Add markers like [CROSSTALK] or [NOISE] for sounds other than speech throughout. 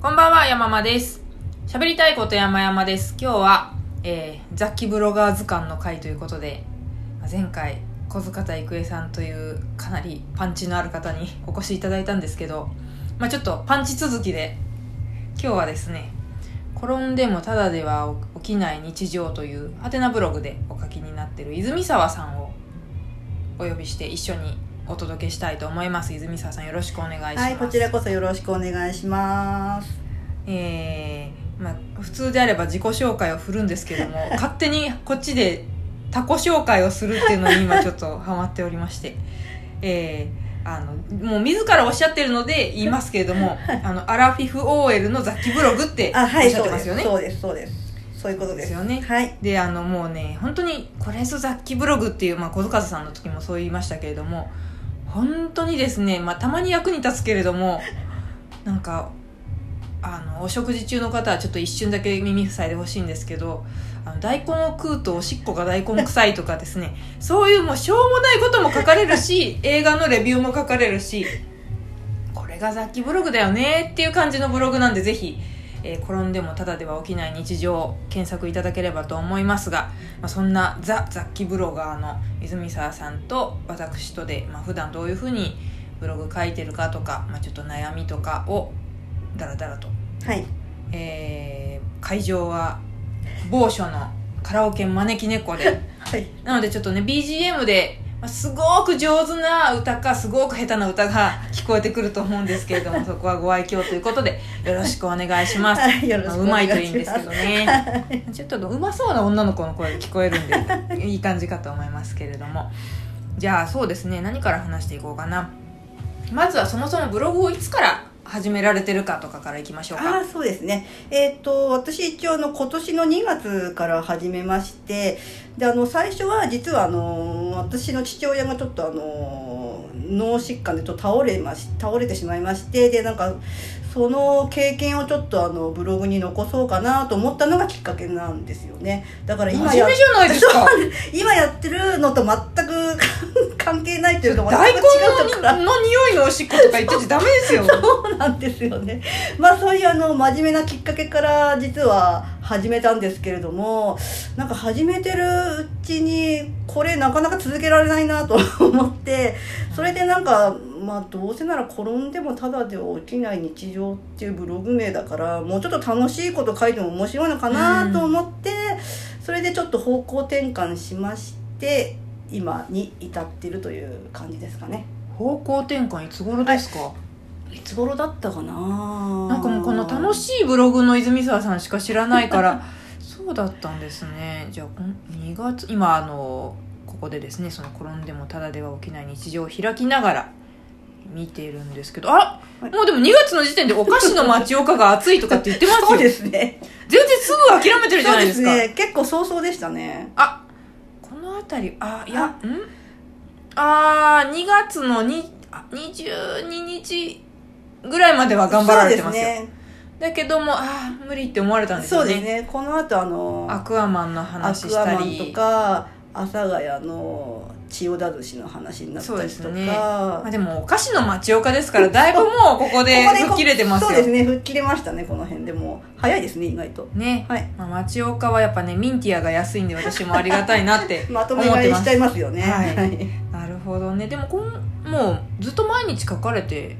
こんばんは、山間です。喋りたいこと山々です。今日は、えー、雑記ブロガー図鑑の回ということで、前回、小塚田郁恵さんというかなりパンチのある方に [LAUGHS] お越しいただいたんですけど、まあちょっとパンチ続きで、今日はですね、転んでもただでは起きない日常というハテナブログでお書きになっている泉沢さんをお呼びして一緒にお届けしたいと思います。泉沢さんよろしくお願いします。はい、こちらこそよろしくお願いします。えーまあ、普通であれば自己紹介を振るんですけども [LAUGHS] 勝手にこっちで他己紹介をするっていうのに今ちょっとハマっておりまして、えーあのもう自らおっしゃってるので言いますけれども [LAUGHS] あのアラフィフ OL の雑記ブログっておあ、っはい、しゃっ。てますよね。そうです、そうです。そういうことです。ですよねはい。であのもうね本当にこれぞ雑記ブログっていう、まあ、小塚さんの時もそう言いましたけれども本当にですね、まあ、たまに役に立つけれどもなんかあのお食事中の方はちょっと一瞬だけ耳塞いでほしいんですけどあの大根を食うとおしっこが大根臭いとかですねそういうもうしょうもないことも書かれるし [LAUGHS] 映画のレビューも書かれるしこれが雑記ブログだよねっていう感じのブログなんでぜひ、えー転んでもただでは起きない日常を検索いただければと思いますが、まあ、そんなザ・雑記ブロガーの泉沢さんと私とで、まあ、普段どういうふうにブログ書いてるかとか、まあ、ちょっと悩みとかをだらだらと、はい。えー会場は某所のカラオケ招き猫ではい。なのでちょっとね BGM でまあすごく上手な歌かすごく下手な歌が [LAUGHS] 聞こえてくると思うんですけれども [LAUGHS] そこはご愛嬌ということでよろしくお願いします、はいよろしくおまあうま願いしますいといいんですけどね。ちょっとうまそうな女の子の声が聞こえるんで [LAUGHS] いい感じかと思いますけれども。じゃあそうですね。何から話していこうかな。まずはそもそもブログをいつから始められてるかとかからいきましょうか。ああ、そうですね。えっ、と、私一応あの、今年の2月から始めまして、で、あの、最初は実はあの、私の父親がちょっとあの、脳疾患でちょっと倒れまし、倒れてしまいまして、で、なんか、その経験をちょっとあの、ブログに残そうかなと思ったのがきっかけなんですよね。だから今や [LAUGHS] 今やってるのと全く関係ないというか大根のの匂いのおしっことか言ってちゃダメですよ [LAUGHS] そうなんですよね。まあそういうあの真面目なきっかけから実は始めたんですけれども、なんか始めてるうちにこれなかなか続けられないなと思って、それでなんかまあどうせなら転んでもただでは起きない日常っていうブログ名だから、もうちょっと楽しいこと書いても面白いのかなと思って、それでちょっと方向転換しまして、今に至ってるという感じですかね。方向転換いつ頃ですか、い。つ頃だったかな？なんかもうこの楽しいブログの泉沢さんしか知らないから [LAUGHS] そうだったんですね。じゃあこん2月今あのここでですねその転んでもただでは起きない日常を開きながら見てるんですけどあはいもうでも2月の時点でお菓子の町岡が熱いとかって言ってますよそうですね。全然すぐ諦めてるじゃないですかそうですね。結構早々でしたね。あこの辺りあいやん？あー2月のにあ22日ぐらいまでは頑張られてますよそうですだけどもああ無理って思われたんね。ですよねそうですね。この後あの、アクアマンのア話しクアマンたりとか、阿佐ヶ谷の千代田寿司の話になったりとですねか。まあ、でもお菓子の町岡ですからだいぶもうここで吹っ切れてますよそうですね。吹っ切れましたね、この辺でもう。早いですね、意外と。ねはい。まあ、町岡はやっぱねミンティアが安いんで私もありがたいなって [LAUGHS] まと思ってますめ買いしちゃいますよね。はいはいなるほどねでもこんもうずっと毎日書かれて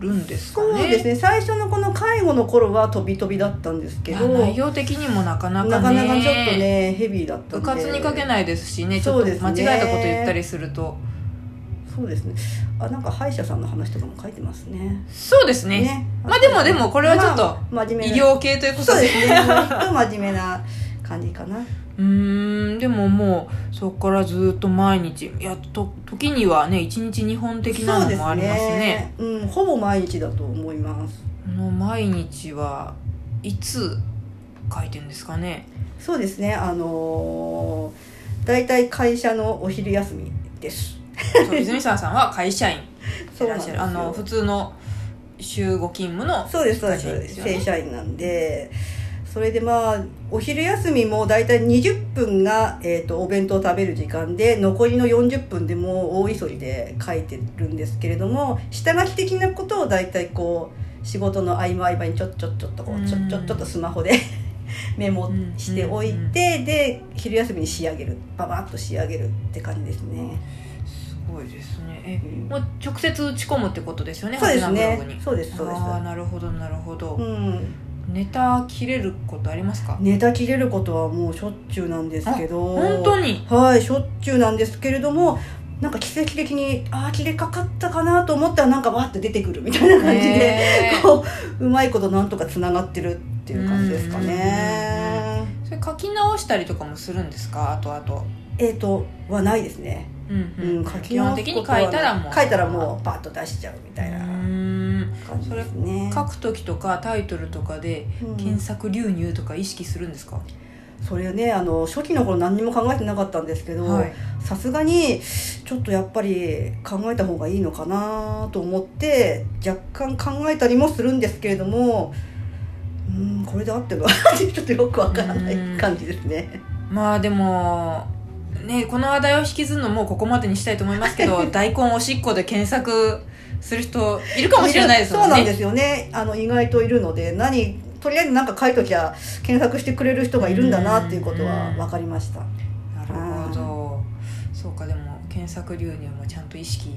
るんですかね。そうですね。最初のこの介護の頃は飛び飛びだったんですけど、まあ内容的にもなかなかね。なかなかちょっとね、ヘビーだったんで。部活に書けないですしねちょっと間違えたこと言ったりすると。そうですね。あ、なんか歯医者さんの話とかも書いてますね。そうですね。ね。まあでもでもこれはちょっとまあ真面目な医療系ということで。そうですね。真面目な感じかなうーんでももうそこからずっと毎日いやと時にはね1日2本的なのもありますね。うん、ほぼ毎日だと思います。この毎日はいつ書いてんですかね。そうですね。あのー、大体会社のお昼休みです。泉沢さんは会社員。[LAUGHS] そうなんですよ。あの普通の週5勤務のそうですそうです正社員なんでそれでまあお昼休みも大体20分が、えー、とお弁当を食べる時間で残りの40分でもう大急ぎで書いてるんですけれども下書き的なことを大体こう仕事の合間合間にちょっちょっちょっとこうちょちょちょっとスマホで [LAUGHS] メモしておいてで昼休みに仕上げる。ババッと仕上げるって感じですね。すごいですね。え、うん。もう直接打ち込むってことですよねそうですね。に。そうですそうです。ああなるほどなるほど、うんネタ切れることありますか？ネタ切れることはもうしょっちゅうなんですけど。本当に？はいしょっちゅうなんですけれどもなんか奇跡的にああ切れかかったかなと思ったらなんかわって出てくるみたいな感じでこううまいことなんとかつながってるっていう感じですかね。それ書き直したりとかもするんですか？あとあとえっ、とはないですね。うんうん、書き基本直的に書すことはい。たらもう。書いたらもうパッと出しちゃうみたいなうーん感じですね。書く時とかタイトルとかでうん。検索流入とか意識するんですか、それねあの初期の頃何にも考えてなかったんですけど、はい。さすがにちょっとやっぱり考えた方がいいのかなと思って若干考えたりもするんですけれどもうんこれで合ってるの [LAUGHS] ちょっとよくわからない感じですね。まあでもねこの話題を引きずるのもうここまでにしたいと思いますけど [LAUGHS] 大根おしっこで検索する人いるかもしれないですもんね。そうなんですよね。あの意外といるので何とりあえず何か書いときゃ検索してくれる人がいるんだなっていうことは分かりました。なるほど。そうかでも検索流入もちゃんと意識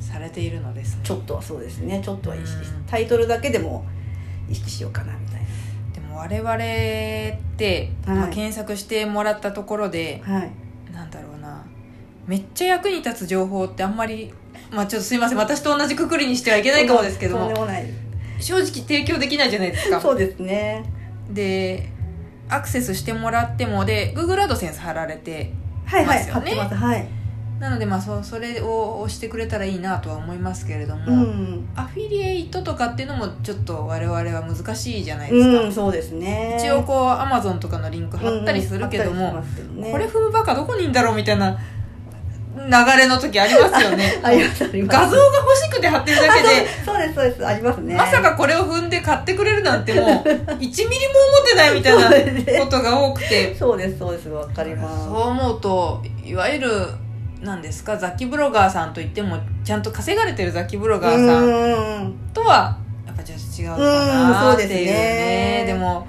されているのですね。ちょっとはそうですね。ちょっとは意識タイトルだけでも意識しようかなみたいでも我々って、はい。まあ検索してもらったところでなはい。なんだろうな。めっちゃ役に立つ情報ってあんまりまあちょっとすいません。私と同じくくりにしてはいけないかもですけどでもない。正直提供できないじゃないですか。そうですね。でアクセスしてもらってもで Google アドセンス貼られてはいはいますよね。貼ってます。はい。なのでまあそそれを押してくれたらいいなとは思いますけれども、うん。アフィリエイトとかっていうのもちょっと我々は難しいじゃないですか、うんそうですね。一応こう Amazon とかのリンク貼ったりするけども、うんうん貼ったりしますけどね。これ踏むバカどこにいんだろうみたいな流れの時ありますよね。[LAUGHS] ありますあります。画像が欲しくて貼ってるだけでそうですそうですありますね。まさかこれを踏んで買ってくれるなんてもう [LAUGHS] 1ミリも思ってないみたいなことが多くて。そうですそうですわかります。そう思うといわゆるなんですか雑記ブロガーさんといってもちゃんと稼がれてる雑記ブロガーさんうん。とはやっぱちょっと違うかなっていうね。ね。でも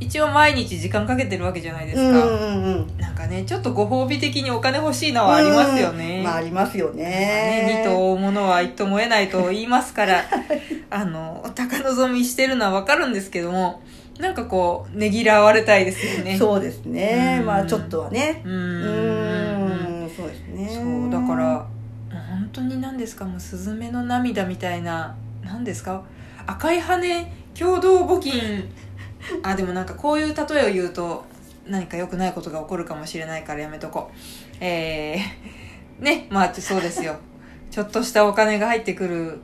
一応毎日時間かけてるわけじゃないですか、うんうんうん。なんかねちょっとご褒美的にお金欲しいのはありますよね,、うん。まあありますよね。ね二と追うものは一とも得ないと言いますから [LAUGHS] あの高望みしてるのはわかるんですけどもなんかこうねぎらわれたいですよね。そうですね。うん。まあちょっとはね。ううんん。そうですね。そうだから本当に何ですかもうスズメの涙みたいな何ですか？赤い羽共同募金 [LAUGHS] あでもなんかこういう例えを言うと何か良くないことが起こるかもしれないからやめとこう。えー、[LAUGHS] ねまあそうですよ。[LAUGHS] ちょっとしたお金が入ってくる。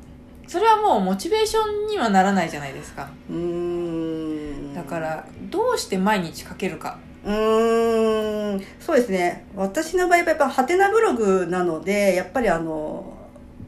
それはもうモチベーションにはならないじゃないですか。うーん。だからどうして毎日書けるか。うーん。そうですね。私の場合はやっぱハテナブログなのでやっぱりあの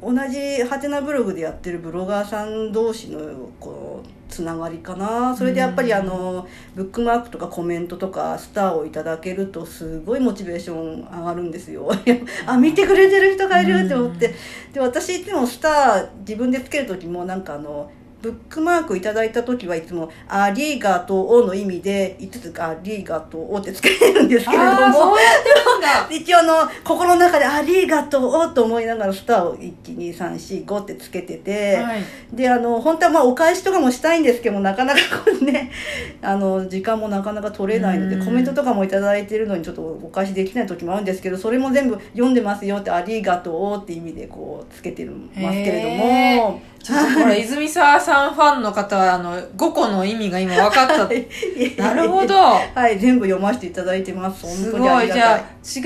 同じハテナブログでやってるブロガーさん同士のこうつながりかな。それでやっぱりあのブックマークとかコメントとかスターをいただけるとすごいモチベーション上がるんですよ。[LAUGHS] あ見てくれてる人がいるって思って。で私いつもスター自分でつける時もなんかあのブックマークいただいた時はいつも「ありがとう」の意味で5つ「ありがとう」ってつけてるんですけれども [LAUGHS] 一応あの心の中で「ありがとう」と思いながらスターを12345ってつけてて、はい。であの本当はまあお返しとかもしたいんですけどもなかなかこうね [LAUGHS] あの時間もなかなか取れないのでうん。コメントとかもいただいてるのにちょっとお返しできない時もあるんですけどそれも全部読んでますよって「ありがとう」って意味でこうつけてますけれどへも。ちょっとこれ泉沢さんファンの方はあの5個の意味が今分かった。[LAUGHS] なるほど。はい全部読ませていただいてます。すごい。じゃあ違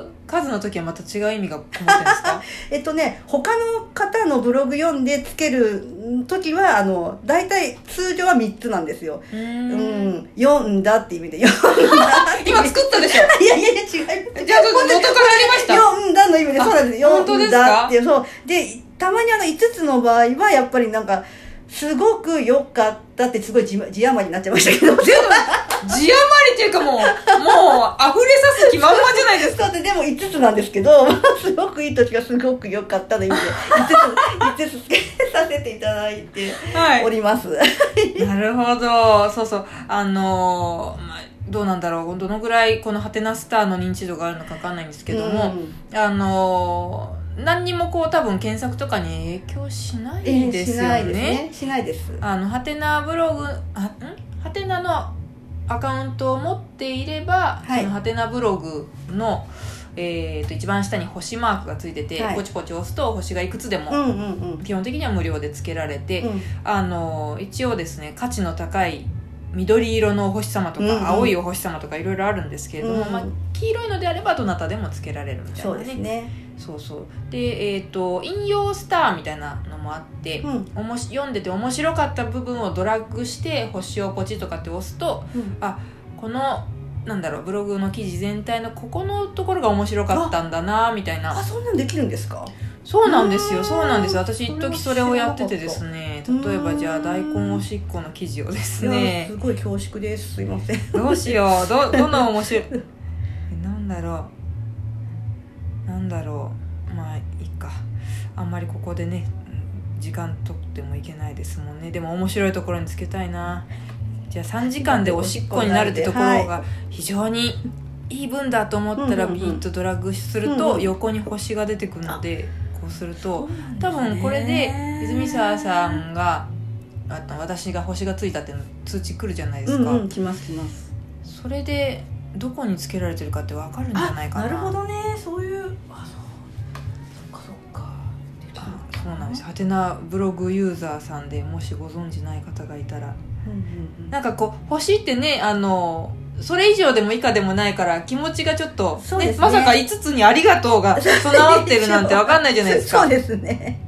う数の時はまた違う意味がこもってるんですか？[LAUGHS] えっとね他の方のブログ読んでつける時はあの大体通常は3つなんですよ。うーうんん読んだって意味で。読んだ今作ったでしょ？[LAUGHS] いやいやいや違いますじゃあ元からありました？読んだの意味でそうなんです。読んだってそう。でたまにあの5つの場合はやっぱりなんかすごく良かったってすごい字字余りになっちゃいましたけど。字余りっていうかもうもう溢れさす気満々じゃないですか。そうででも5つなんですけど [LAUGHS] すごくいい時がすごく良かったの意味で5つ5つつけてさせていただいてはおります、[LAUGHS] なるほど。そうそう。あのーまあどうなんだろう。どのぐらいこのハテナスターの認知度があるのか分かんないんですけども、うん。あのー何にもこう多分検索とかに影響しないえーですよしないですね。ねしないです。あのハテナブログはん？ハテナのアカウントを持っていれば、はい。そのハテナブログの、えー、と一番下に星マークがついてて、はい。ポチポチ押すと星がいくつでも、うんうんうん。基本的には無料でつけられて、うん。あの一応ですね価値の高い緑色のお星様とか、うんうん。青いお星様とかいろいろあるんですけれども、うんまあ、黄色いのであればどなたでもつけられるみたいなそうですねそうそう。でえっ、と引用スターみたいなのもあって、うん。おもし読んでて面白かった部分をドラッグして星をポチとかって押すとうん。このなんだろうブログの記事全体のここのところが面白かったんだなみたいあなそんなんできるんですか？そうなんですようん。そうなんです私一時それをやっててですね例えばじゃあ大根おしっこの記事をですね。すごい恐縮です。すいません。どうしよう。どどの面白い？[LAUGHS] えなんだろうなんだろう。まあいいか。あんまりここでねうん時間取ってもいけないですもんね。でも面白いところにつけたいな。じゃあ3時間でおしっこになるってところが非常にいい分だと思ったらビーッとドラッグすると横に星が出てくるのでこうすると多分これで泉沢さんがあと私が星がついたっていうの通知来るじゃないですか、来ます来ます。それでどこにつけられてるかって分かるんじゃないかな。なるほどね。そういうあそう。そっかそっか。そうなんです。ハテナブログユーザーさんでもしご存じない方がいたら。うんうんうん。なんかこう星ってねあのそれ以上でも以下でもないから気持ちがちょっと、そうですね。まさか5つに「ありがとう」が備わってるなんて分かんないじゃないですか。[LAUGHS] そうですね。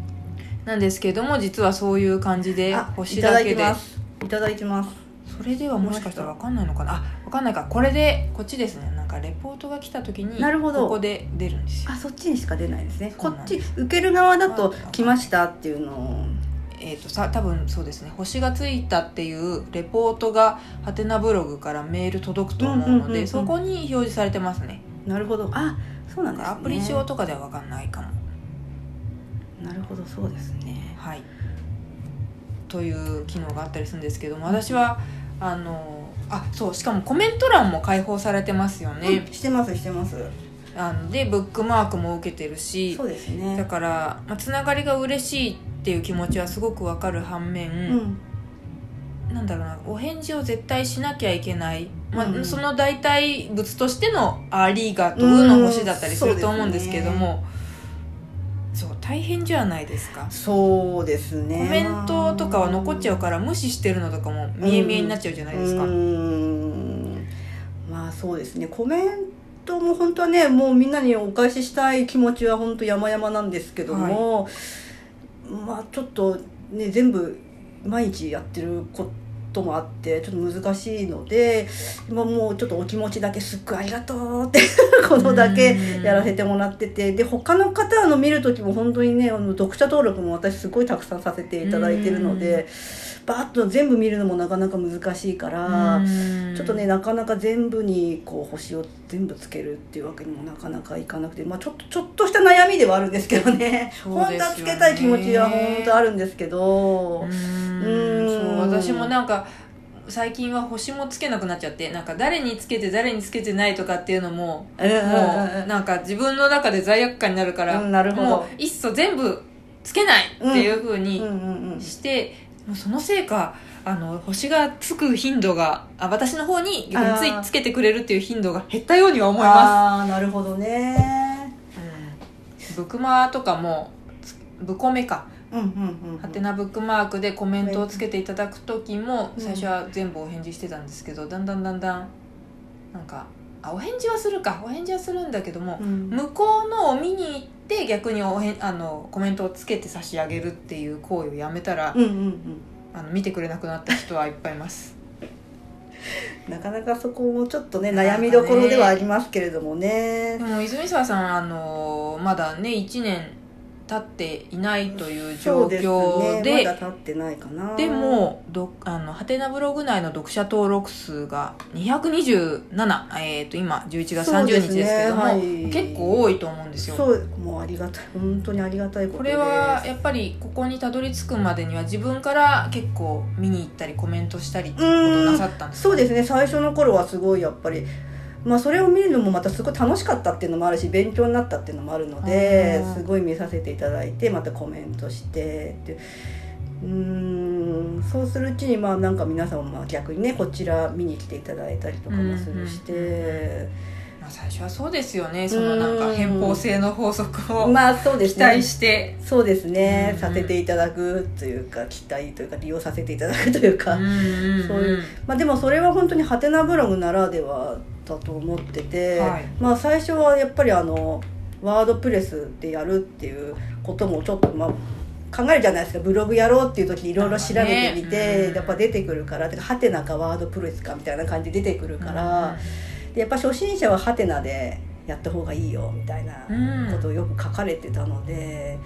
なんですけども実はそういう感じで星だけで。いてます。いただいてますそれではもしかしたら分かんないのかな？あ分かんないか。これでこっちですね。なんかレポートが来た時になるほど。ここで出るんですよ。あそっちにしか出ないですね。こっち受ける側だと来ましたっていうのを。えー、とさ多分そうですね。星がついたっていうレポートがハテナブログからメール届くと思うので、うんうんうんうん。そこに表示されてますね。なるほど。あそうなんですね。アプリ上とかでは分かんないかも。なるほど。そうですね。はい。という機能があったりするんですけども私はあのあそうしかもコメント欄も開放されてますよね、うんしてますしてます。あのでブックマークも受けてるしそうですだねから、まあ、つながりが嬉しいっていう気持ちはすごくわかる反面、うん。なんだろうなお返事を絶対しなきゃいけない、まあうんその代替物としての「ありがとう」の星だったりすると思うんですけども、そう大変じゃないですか。そうですね。コメントとかは残っちゃうから無視してるのとかも見え見えになっちゃうじゃないですか、うーん。まあそうですね。コメントも本当はねもうみんなにお返ししたい気持ちは本当山々なんですけども、まあちょっとね全部毎日やってることもあってちょっと難しいので今もうちょっとお気持ちだけすっごいありがとうって [LAUGHS] ことだけやらせてもらっててで他の方の見る時も本当にねあの読者登録も私すごいたくさんさせていただいてるのでバーッと全部見るのもなかなか難しいから。ちょっとねなかなか全部にこう星を全部つけるっていうわけにもなかなかいかなくて、まあ、ちょっとちょっとした悩みではあるんですけどね。本当はつけたい気持ちは本当あるんですけど。うーんうん。そう私もなんか最近は星もつけなくなっちゃってなんか誰につけて誰につけてないとかっていうのもうんうんうんもうなんか自分の中で罪悪感になるから、うんなるほど。もういっそ全部つけないっていうふうにうんうんうん。して、もうそのせいかあの星がつく頻度があ私の方についつけてくれるっていう頻度が減ったようには思いまああなるほどね。す、うん、ブクマとかもつブコメかハテナブックマークでコメントをつけていただく時もうん。最初は全部お返事してたんですけどだんだんだんだんなんかあお返事はするか。お返事はするんだけども、うん。向こうのを見に行って逆におへんあのコメントをつけて差し上げるっていう行為をやめたら、あの見てくれなくなった人はいっぱいいます。[LAUGHS] なかなかそこもちょっとね悩みどころではありますけれどもね。でも泉沢さんあのまだね1年経っていないという状そうでね。でまだ経ってないかな。でもどあのハテナブログ内の読者登録数が227、えー、と今11月30日ですけども、ね。はい。結構多いと思うんですよ。そうもうありがたい本当にありがたいことでこれはやっぱりここにたどり着くまでには自分から結構見に行ったりコメントしたりっていうことをなさったんですか？そうですね。最初の頃はすごいやっぱりまあそれを見るのもまたすごい楽しかったっていうのもあるし勉強になったっていうのもあるのですごい見させていただいてまたコメントしてってう。ーんそうするうちにまあなんか皆さんもまあ逆にねこちら見に来ていただいたりとかもするして、まあ、最初はそうですよね。そのなんか偏方性の法則をまあそうです期ね待して、そうですね、うんさせていただくというか期待というか利用させていただくというか、そういうまあ、でもそれは本当にハテナブログならではだと思ってて、はい。まあ最初はやっぱりあのワードプレスでやるっていうこともちょっとまあ考えるじゃないですか。ブログやろうっていう時にいろいろ調べてみて、ねうん。やっぱ出てくるからてかハテナかワードプレスかみたいな感じで出てくるから、でやっぱ初心者はハテナでやった方がいいよみたいなことをよく書かれてたので。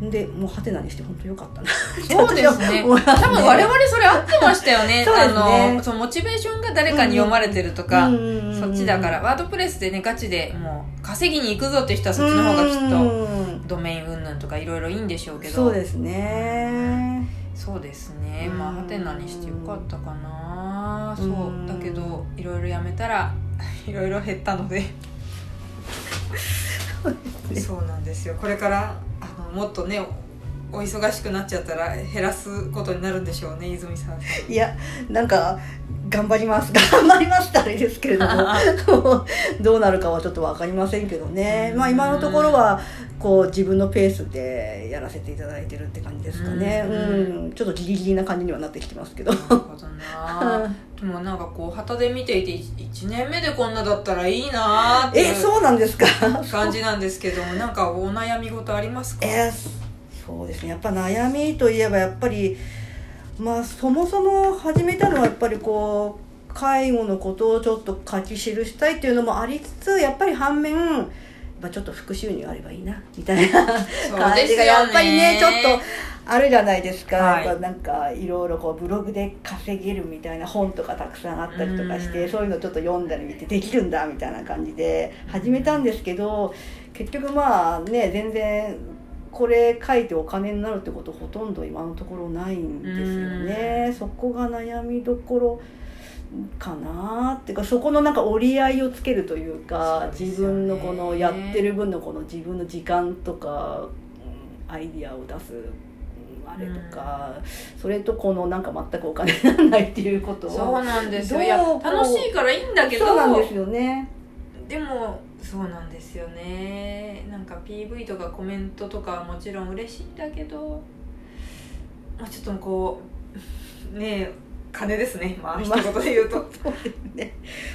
でもうハテナにして本当よかったな。そうですね。多分我々それ合ってましたよね。[LAUGHS] ね。あのそのモチベーションが誰かに読まれてるとか、うんそっちだから。ワードプレスでねガチでもう稼ぎに行くぞっていう人はそっちの方がきっとうん。ドメイン云々とかいろいろいいんでしょうけど。そうですね。そうですね。うん。まあハテナにしてよかったかな。そう。うんだけどいろいろやめたら [LAUGHS] いろいろ減ったので。そうなんですよ。これからもっとねお忙しくなっちゃったら減らすことになるんでしょうね泉さん。いやなんか頑張ります。[LAUGHS] 頑張りますってあれですけれども。[LAUGHS] どうなるかはちょっと分かりませんけどね、まあ今のところはこう自分のペースでやらせていただいてるって感じですかね。ううんん、ちょっとギリギリな感じにはなってきてますけど。なるほどな。でもなんかこう旗で見ていて1年目でこんなだったらいいなーってえそうなんですか？[LAUGHS] 感じなんですけどもなんかお悩み事ありますか？えーそうですね。やっぱ悩みといえばやっぱりまあそもそも始めたのはやっぱりこう介護のことをちょっと書き記したいっていうのもありつつやっぱり反面やっぱちょっと副収入あればいいなみたいな [LAUGHS] 感じがやっぱりねちょっとあるじゃないですか、はい。やっぱなんかいろいろこうブログで稼げるみたいな本とかたくさんあったりとかして、うん。そういうのちょっと読んだり見てできるんだみたいな感じで始めたんですけど結局まあね全然これ書いてお金になるってことほとんど今のところないんですよね、そこが悩みどころかなっていうかそこのなんか折り合いをつけるというかね。自分のこのやってる分のこの自分の時間とか、うんアイディアを出すうんあれとか、それとこのなんか全くお金にならないっていうことを。そうなんですよ。楽しいからいいんだけど。そうなんですよね。でもそうなんですよね。なんか PV とかコメントとかはもちろん嬉しいんだけどまあちょっとこうねえ金ですね。まあ一まあ言で言うと。そうですね。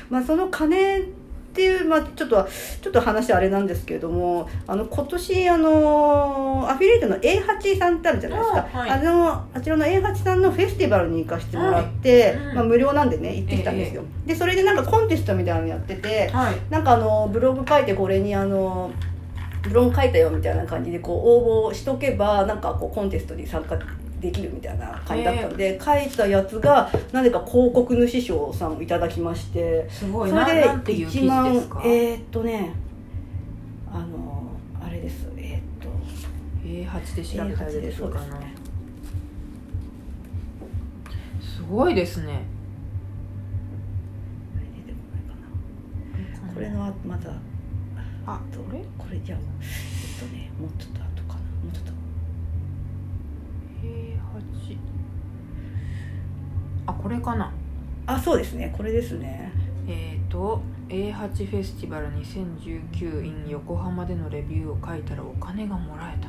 まあその金っていう、まあ、ちょっとちょっと話あれなんですけれどもあの今年あのアフィリエイトの A8 さんってあるじゃないですか。あはい。あのあちらの A8 さんのフェスティバルに行かせてもらって、はい。うん。まあ、無料なんでね行ってきたんですよ、でそれでなんかコンテストみたいなのやっててはい。なんかあのブログ書いてこれにあのブログ書いたよみたいな感じでこう応募しとけばなんかこうコンテストに参加できるみたいな感じだったんで、書いたやつがなぜか広告主賞さんをいただきましてすごいなそれでなんていう記1万えー、っとねあのあれですえー、っと A8 で調べたら出てくるか A8 でそうでなすね。すごいですね。これのまだあとこれ？これじゃあえっとねもうちょっと後かなもうちょっと A8 あこれかな。あそうですね。これですね。えっ、と A8 フェスティバル2019 in 横浜でのレビューを書いたらお金がもらえた。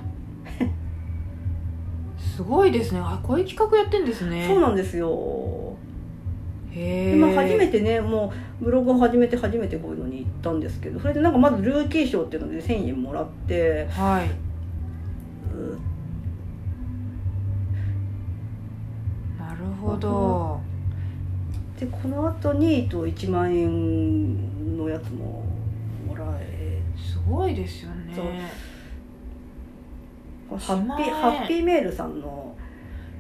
[LAUGHS] すごいですね。あこういう企画やってんですね。そうなんですよ。へえでまあ、初めてねもうブログを始めて初めてこういうのに行ったんですけどそれでなんかまずルーキー賞っていうので1000円もらってはいるほど。でこの後にと1万円のやつももらえすごいですよね。ハッピーハッピーメールさんの。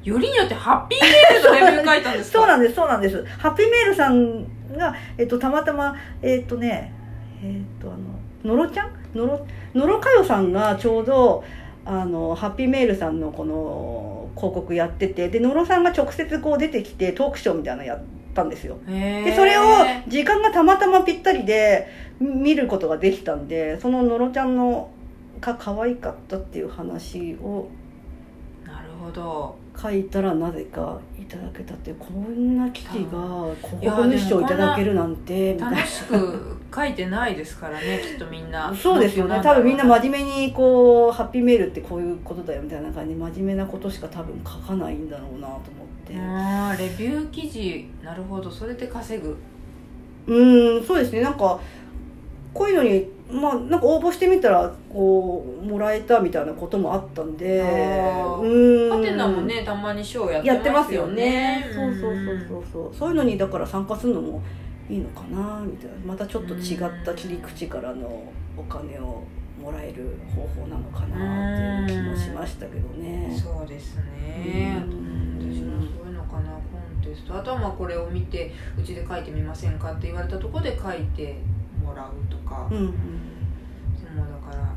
よりによってハッピーメールのレビュー書いたんですか？そうなんですそうなんです。ハッピーメールさんが、えっと、たまたまえっとねえっとあののろちゃん？のろのろかよさんがちょうどあのハッピーメールさんのこの広告やっててで野呂さんが直接こう出てきてトークショーみたいなのやったんですよ。でそれを時間がたまたまぴったりで見ることができたんでその野呂ちゃんのが可愛かったっていう話をほど。書いたらなぜかいただけたってこんな記事がいや広告日誌をいただけるなんてみたいな楽しく書いてないですからね [LAUGHS] きっとみんな。そうですよね。多分みんな真面目にこうハッピーメールってこういうことだよみたいな感じで真面目なことしか多分書かないんだろうなと思って。あーレビュー記事なるほど。それで稼ぐ。うんそうですね。なんかこういうのにまあなんか応募してみたらこうもらえたみたいなこともあったんでうん。ハテナもねたまにショーややっててまますすよよねねそうそうそうそうそう。そういうのにだから参加するのもいいのかなみたいな。またちょっと違った切り口からのお金をもらえる方法なのかなっていう気もしましたけどね。そうですね。うん。私もそういうのかなコンテスト。あとはまあこれを見てうちで書いてみませんかって言われたところで書いてもらうとか、うんうんもうだから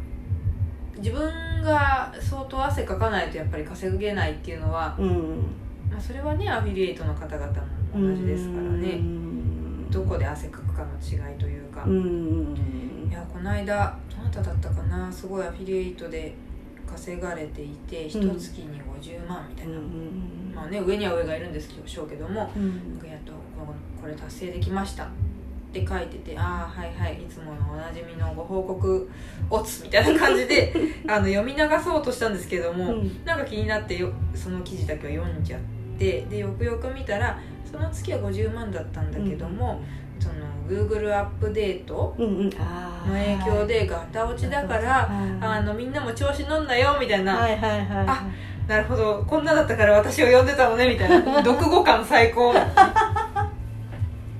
自分が相当汗かかないとやっぱり稼げないっていうのは、うんまあ、それはねアフィリエイトの方々も同じですからうねんどこで汗かくかの違いというか、うんいやこの間どなただったかなすごいアフィリエイトで稼がれていて一うん月に50万みたいな、うんまあね上には上がいるんですけどしょうけどもうん。やっとこれ達成できましたって書いててああはいはいいつものおなじみのご報告オツみたいな感じで [LAUGHS] あの読み流そうとしたんですけども、うん。なんか気になってよその記事だけを読んじゃってでよくよく見たらその月は50万だったんだけども、その Google アップデートの影響でガタ落ちだから、あのみんなも調子乗んなよみたいな、はいはいはいはい。あなるほどこんなだったから私を呼んでたのねみたいな。読後感最高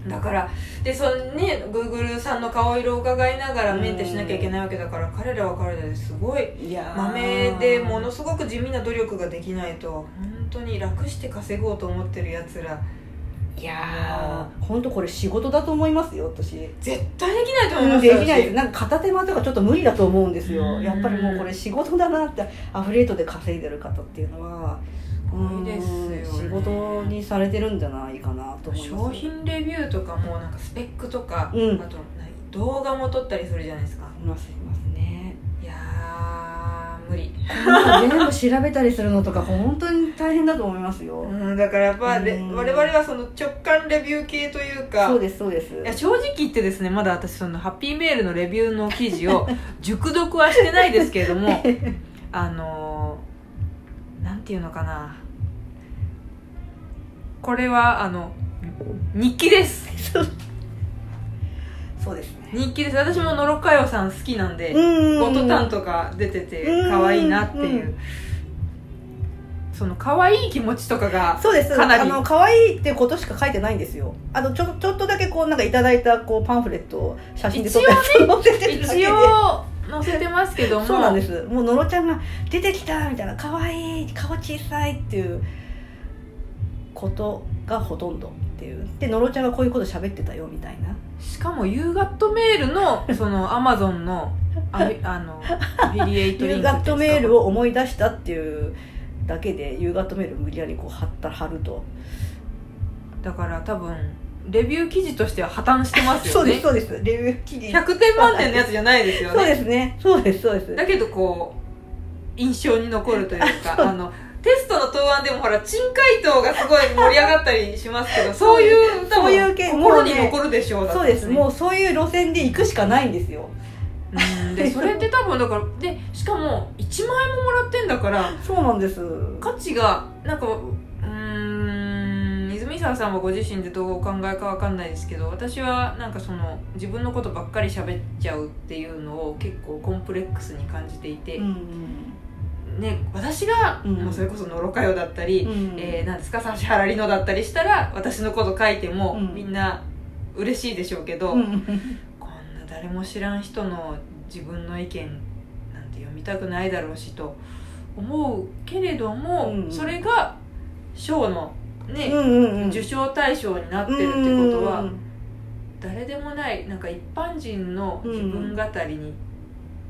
だからでそのね Google さんの顔色を伺いながらメンテしなきゃいけないわけだから彼らは彼らですごいいやー。豆でものすごく地味な努力ができないと本当に楽して稼ごうと思ってるやつら。いやー。本当これ仕事だと思いますよ私。絶対できないと思いますできない。なんか片手間とかちょっと無理だと思うんですうん。よやっぱりもうこれ仕事だなってアフリエイトで稼いでる方っていうのはすごいですよねうん。仕事にされてるんじゃないかなと商品レビューとかもなんかスペックとか、うん。あと何動画も撮ったりするじゃないですか。いますいますね。いやー無理。全部調べたりするのとか本当に大変だと思いますよ、うん、だからやっぱ、レうん。我々はその直感レビュー系というかそうですそうです。いや正直言ってですねまだ私そのハッピーメールのレビューの記事を [LAUGHS] 熟読はしてないですけれどもあのーなんていうのかなこれはあの日記です。[LAUGHS] そうですね。日記です。私も野呂佳代さん好きなんでうんゴトタンとか出ててうん可愛いなっていう、うんその可愛い気持ちとかがそうです。かなり。あの可愛いってことしか書いてないんですよ。あのちょちょっとだけこうなんかいただいたこうパンフレットを写真で撮ったやつを [LAUGHS] 載せてるだけで。一応載せてますけども。そうなんです。もう野呂ちゃんが出てきたみたいな。可愛い顔小さいっていうことがほとんどっていう。で野呂ちゃんがこういうこと喋ってたよみたいな。しかも u ガットメールの [LAUGHS] そのアマゾンのあのアフィリエイトリンクユーガットメールをを思い出したっていうだけでユーガットメールを無理やりこう貼った貼ると。だから多分レビュー記事としては破綻してます [LAUGHS] そうでよねすそうです。レビュー記事。100点満点のやつじゃないですよね。そうですね。そうですそうです。だけどこう印象に残るというか [LAUGHS] あのでもほら珍回答がすごい盛り上がったりしますけど [LAUGHS] そういう多そう心に残るでしょうだったそうです。もうそういう路線で行くしかないんですよ。うん。でそれって多分だからでしかも1万円ももらってんだからそうなんです。価値がなんかうーん泉沢さんはご自身でどうお考えかわかんないですけど私はなんかその自分のことばっかり喋っちゃうっていうのを結構コンプレックスに感じていて、うんね、私が、うん。まあそれこそ野呂佳代だったり、うん。えーなんですか指原莉乃だったりしたら私のこと書いても、うん。みんな嬉しいでしょうけど、うん。こんな誰も知らん人の自分の意見なんて読みたくないだろうしと思うけれども、うん。それが賞のね、うんうんうん。受賞対象になってるってことは、誰でもないなんか一般人の自分語りに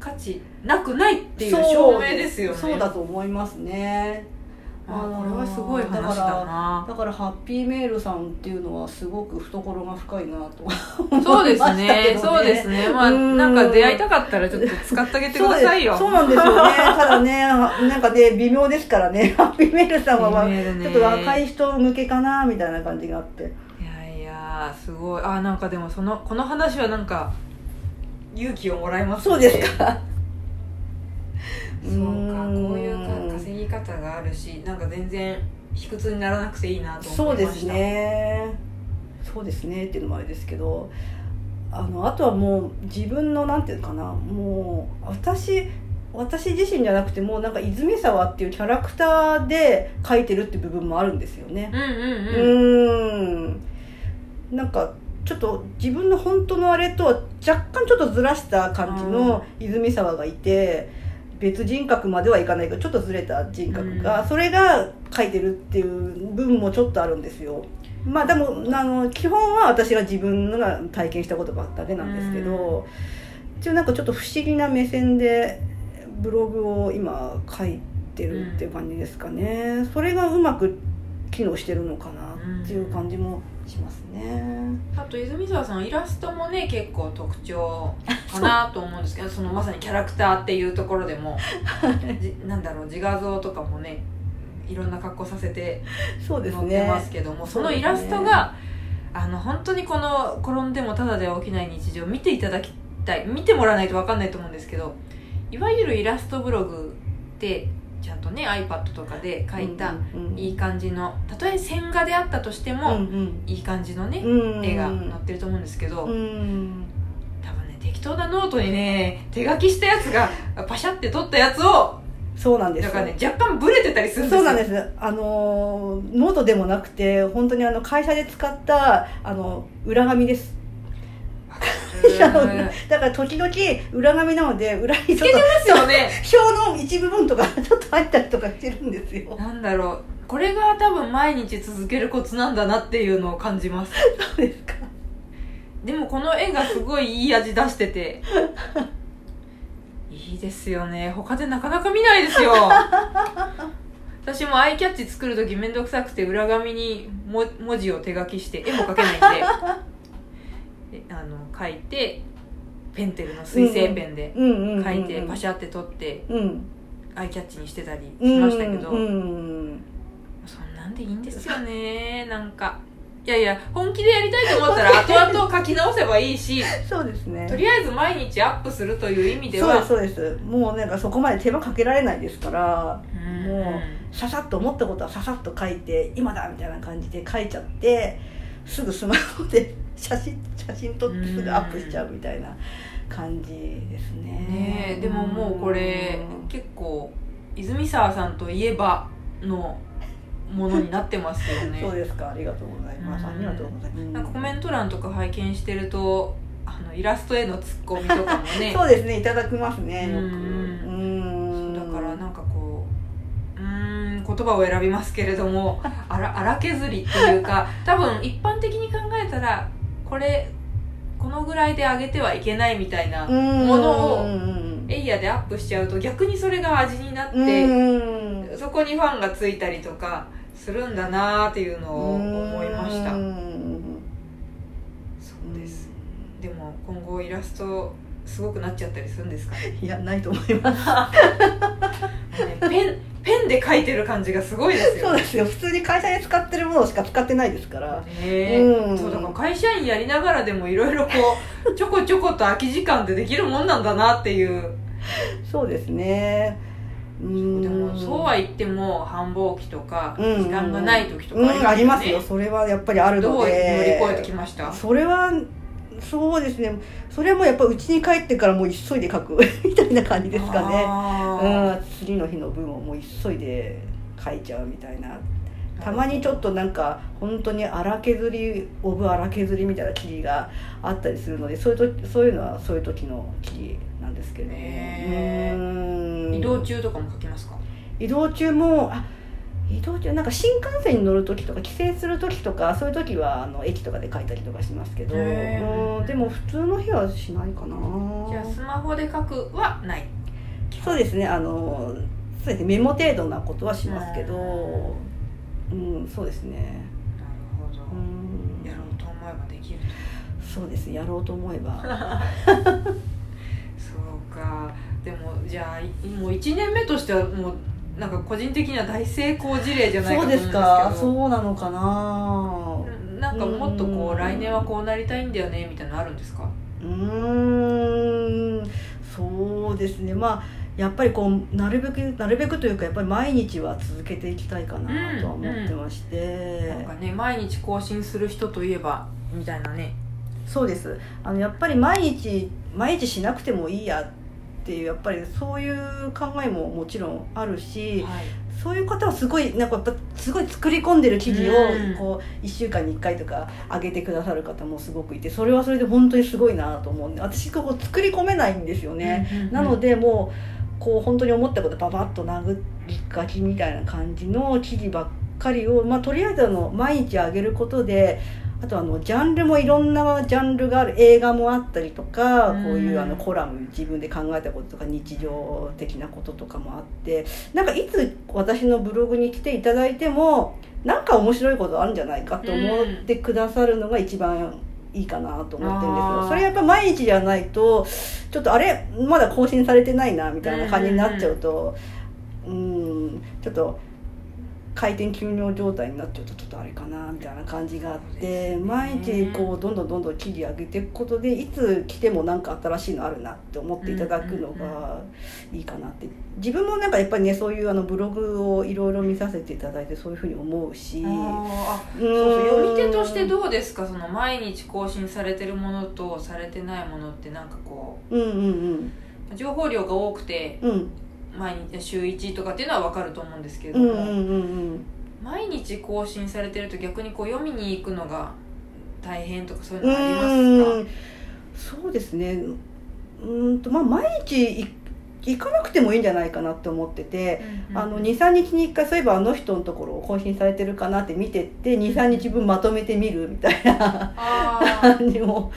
価値なくないっていう証明ですよね。そうだと思いますね。あこれはすごい話だな。だからハッピーメールさんっていうのはすごく懐が深いなとそうです思いましたけどね。そうですね。まあうん。なんか出会いたかったらちょっと使ってあげてくださいよ。そうなんですよね。ただね [LAUGHS] なんかね微妙ですからね。[LAUGHS] ハッピーメールさんは、まあちょっと若い人向けかなみたいな感じがあって。いやいやすごい。あなんかでもそのこの話はなんか勇気をもらいますね。そうですか。そうかうん。こういうか稼ぎ方があるしなんか全然卑屈にならなくていいなと思いました。そうですね。そうですねっていうのもあれですけどあのあとはもう自分のなんていうかな。もう私私自身じゃなくてもうなんか泉沢っていうキャラクターで描いてるって部分もあるんですよね。うんうんううんーん。なんかちょっと自分の本当のあれとは若干ちょっとずらした感じの泉沢がいて、別人格まではいかないけどちょっとずれた人格が、うん。それが書いてるっていう部分もちょっとあるんですよ。まあでもあの基本は私が自分が体験したことばだけなんですけど、一応なんかちょっと不思議な目線でブログを今書いてるっていう感じですかね、それがうまく機能してるのかなっていう感じもしますね、あと泉沢さんイラストもね結構特徴かなと思うんですけど [LAUGHS] そのまさにキャラクターっていうところでもじなんだろう自画像とかもねいろんな格好させて載ってますけどもそのイラストがあの本当にこの転んでもただでは起きない日常を見ていただきたい見てもらわないと分かんないと思うんですけどいわゆるイラストブログってちゃんとね iPad とかで描いたいい感じのたとえ線画であったとしてうも、いい感じのね、うん絵が載ってると思うんですけど、うん。多分ね適当なノートにね手書きしたやつがパシャって撮ったやつをそうなんです。だからね若干ブレてたりするんですよ。そうなんです。あのーノートでもなくて本当にあの会社で使ったあの裏紙ですだから時々裏紙なので裏にちょっとですよね。[LAUGHS] 表の一部分とかちょっと入ったりとかしてるんですよ。なんだろう。これが多分毎日続けるコツなんだなっていうのを感じます。そうですか。でもこの絵がすごいいい味出してて。いいですよね。他でなかなか見ないですよ。[LAUGHS] 私もアイキャッチ作る時めんどくさくて裏紙にも文字を手書きして絵も描けないんでであの書いてペンテルの水性ペンで書いてパシャって取ってうん。アイキャッチにしてたりうんしましたけど、そんなんでいいんですよね [LAUGHS] なんか。いやいや本気でやりたいと思ったら [LAUGHS] 後々書き直せばいいしそうですね。とりあえず毎日アップするという意味ではそうですそうです。もうなんかそこまで手間かけられないですからうん。もうささっと思ったことはささっと書いて今だみたいな感じで書いちゃってすぐスマホで写真写真撮ってすぐアップしちゃうみたいな感じですね。ねえでももうこれうん結構泉沢さんといえばのものになってますよね。そうですかありがとうございます。うん。ありがとうございます。なんかコメント欄とか拝見してるとあのイラストへのツッコミとかもね。[LAUGHS] そうですねいただきますねよく。だからなんかこううーん言葉を選びますけれども荒荒削りっていうか多分一般的に考えたらこれこのぐらいで上げてはいけないみたいなうん。ものをうん。エイヤでアップしちゃうと逆にそれが味になって、うん。そこにファンがついたりとかするんだなーっていうのを思いました。うん。そうです。でも今後イラストすごくなっちゃったりするんですかね？いやないと思います。[LAUGHS] ねペンペンで描いてる感じがすごいですよそうですよ。普通に会社で使ってるものしか使ってないですから。ねえ。うん。そうだから会社員やりながらでもいろいろこう [LAUGHS] ちょこちょこと空き時間でできるもんなんだなっていう。そうですね。うん。でもそうは言っても繁忙期とかうん。時間がない時とかうんありますよ。よそれはやっぱりあるどう乗りので越えてきました？それはそうですね。それもやっぱうちに帰ってからもう急いで書く。[LAUGHS] みたいな感じですかね。あうーん。次の日の分をもう急いで書いちゃうみたいな。たまにちょっとなんか本当に荒削りオブ荒削りみたいな記事があったりするのでそういうとそういうのはそういう時の記事なんですけれどもへー。うん。移動中とかも書きますか？移動中もあ移動中なんか新幹線に乗る時とか帰省する時とかそういう時はあの駅とかで書いたりとかしますけど、でも普通の日はしないかな。じゃあスマホで書くはない。そうですねあのそうですねメモ程度なことはしますけどうんそうですね。なるほど。うん。やろうと思えばできるそうですねやろうと思えば。[LAUGHS] そうか。でもじゃあいもう1年目としてはもうなんか個人的には大成功事例じゃないかそうと思うんですけど。ですか。そうなのかな。うんなんかもっとこううん来年はこうなりたいんだよねみたいなのあるんですか？うーん。そうですね。まあやっぱりこうなるべくなるべくというかやっぱり毎日は続けていきたいかなとは思ってまして、なんかね毎日更新する人といえばみたいなね。そうです。あのやっぱり毎日毎日しなくてもいいやっていうやっぱりそういう考えももちろんあるしはい。そういう方はすごいなんかやっぱすごい作り込んでる記事をうん。こう1週間に1回とか上げてくださる方もすごくいてそれはそれで本当にすごいなと思うんで私こう作り込めないんですよね、うんうんうんなのでもうこう本当に思ったことパパッと殴り書きみたいな感じの記事ばっかりを、まあ、とりあえずあの毎日上げることであとあのジャンルもいろんなジャンルがある映画もあったりとか、うん。こういうあのコラム自分で考えたこととか日常的なこととかもあってなんかいつ私のブログに来ていただいてもなんか面白いことあるんじゃないかと思ってくださるのが一番いいかなと思ってるんですけどそれやっぱ毎日じゃないとちょっとあれまだ更新されてないなみたいな感じになっちゃうとうんちょっと回転休業状態になっちゃうとちょっとあれかなみたいな感じがあって、ね。毎日こうどんどんどんどん記事上げていくことでいつ来てもなんか新しいのあるなって思っていただくのがいいかなって。自分もなんかやっぱりねそういうあのブログをいろいろ見させていただいてそういうふうに思うし。あーあそそうそう読み手としてどうですか？その毎日更新されてるものとされてないものってなんかこう。んうんう情報量が多くてうんうん毎日週1とかっていうのは分かると思うんですけれど。も、うんうんうんうん。毎日更新されてると逆にこう読みに行くのが大変とかそういううのありますか？そうですね。うーんとまあ毎日い行かなくてもいいんじゃないかなって思ってて、うんあの23日に1回そういえばあの人のところを更新されてるかなって見てって23日分まとめてみるみたいなあ [LAUGHS] 感じもー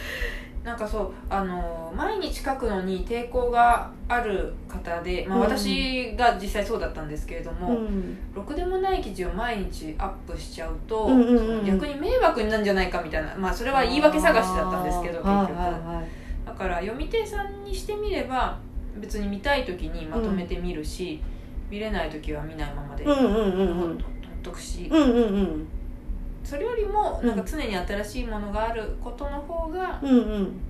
なんかそうあの毎日書くのに抵抗がある方で、まあ、うん。私が実際そうだったんですけれどうも、ん。ろくでもない記事を毎日アップしちゃうと、うんうんうん逆に迷惑になるんじゃないかみたいなまあそれは言い訳探しだったんですけど結局、はいだから読み手さんにしてみれば別に見たい時にまとめてみるし、見れない時は見ないままでうんうんうんほうん。っとくし、うんうんうんそれよりもなんかうん常に新しいものがあることの方がうんうん。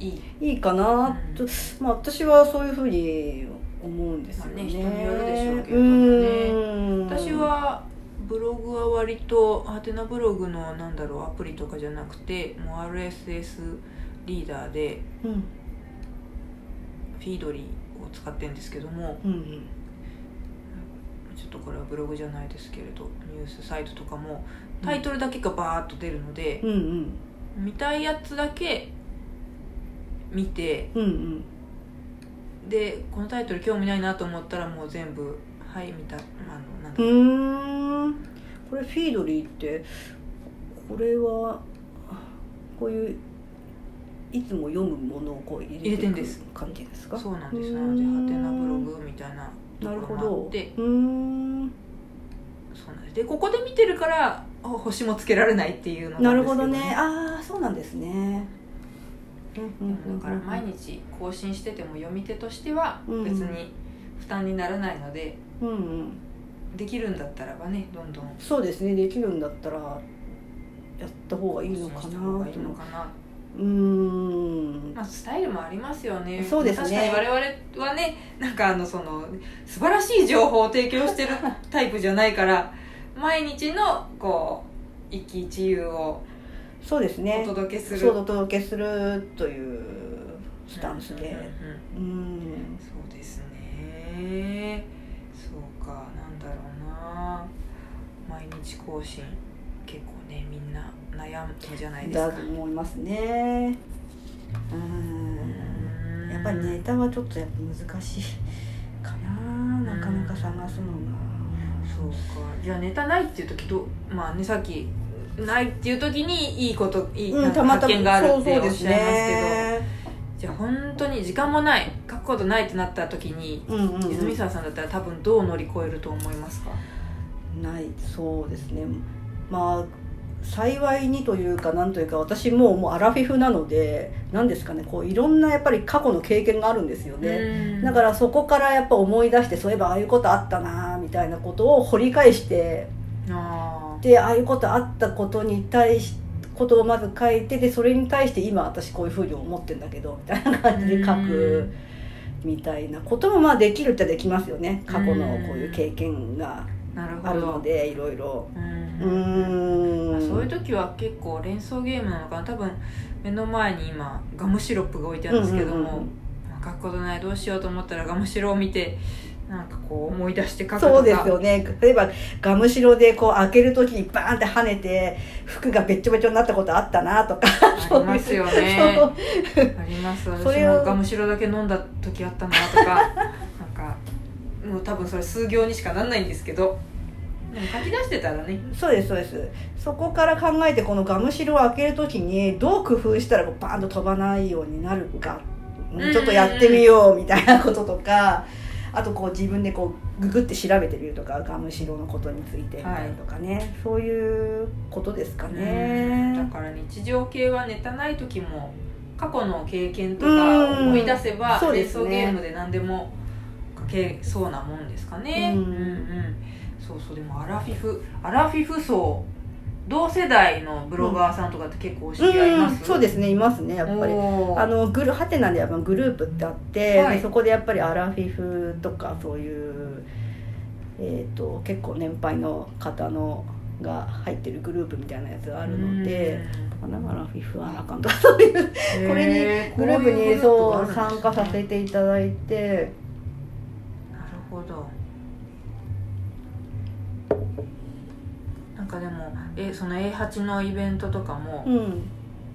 いい、いいかなと、まあ私はそういうふうに思うんですよね,、まあね人によるでしょうけれどもね。うん。私はブログは割とハテナブログのなんだろうアプリとかじゃなくてもう RSS リーダーでうん。フィードリーを使ってるんですけどもうんうん。ちょっとこれはブログじゃないですけれどニュースサイトとかもタイトルだけがバーッと出るので、うんうん。見たいやつだけ見てうんうん。でこのタイトル興味ないなと思ったらもう全部はい見たあのなんうだろう。ーん。これフィードリーってこれはこういういつも読むものをこう入れていく入れてんです感じですか？そうなんですなんのでハテナブログみたいななるほところもあどって。うーん。そうなんです。でここで見てるからあ星もつけられないっていうのなるほどね。ああそうなんですね。うんだから毎日更新してても読み手としてはうん別に負担にならないので、うんうん。できるんだったらばねどんどん。そうですね。できるんだったらやった方がいいのかな。いいのかな。うーん。まあ、スタイルもありますよね。そうですね。確かに我々はねなんかあのその素晴らしい情報を提供してるタイプじゃないから毎日のこう一喜一憂をそうですね。お届けするそうお届けするというスタンスで。うん。そうですね。そうか。なんだろうな。毎日更新。結構ねみんな悩むじゃないですか。だと思いますね。うん。やっぱりネタはちょっとやっぱ難しいかな。なかなか探すのがそうか。じゃあネタないっていう時どうまあねさっきないっていう時にいいこといい、うん、発見があるっておっしゃいますけど、ねじゃあ本当に時間もない書くことないってなった時にうんうんうん。泉沢さんだったら多分どう乗り越えると思いますか？ないそうですね。まあ幸いにというかなんというか私もうもうアラフィフなので何ですかねこういろんなやっぱり過去の経験があるんですよね、だからそこからやっぱ思い出してそういえばああいうことあったなみたいなことを掘り返してでああいうことあったことに対しことをまず書いてでそれに対して今私こういうふうに思ってんだけどみたいな感じで書くみたいなこともまあできるっちゃできますよね。過去のこういう経験があなるのでいろいろ。ううん。そういう時は結構連想ゲームなのかな。多分目の前に今ガムシロップが置いてあるんですけども、う書くことないどうしようと思ったらガムシロを見てなんかこう思い出して書くとか。そうですよね。例えばガムシロでこう開ける時にバーンって跳ねて服がべっちょべちょになったことあったなとか。ありますよね。あります。私それをもガムシロだけ飲んだ時あったなとかもう多分それ数行にしかなんないんですけど。でも書き出してたらね。そうですそうです。そこから考えてこのガムシロを開ける時にどう工夫したらこうバーンと飛ばないようになるか。うん。ちょっとやってみようみたいなこととか。あとこう自分でこうググって調べてみるとか。ガムシロのことについてみたいなとかね、そういうことですかうん。だね。から日常系はネタない時も過去の経験とうかん思い出せばそうですね。連想ゲームで何でも書けそうなもんですかね。うん。うんうん。そうそうでもアラフィフ。アラフィフ層同世代のブロガーさんとかって結構お知り合いいます、うんそうですねいますねやっぱり。あのグルハテナではグループってあって、はい。でそこでやっぱりアラフィフとかそういう、えー、と結構年配の方のが入ってるグループみたいなやつがあるので、アラフィフアラカンとかそういううんこれにグループにそう参加させていただいてほど。なんかでもえその A8 のイベントとかもうん。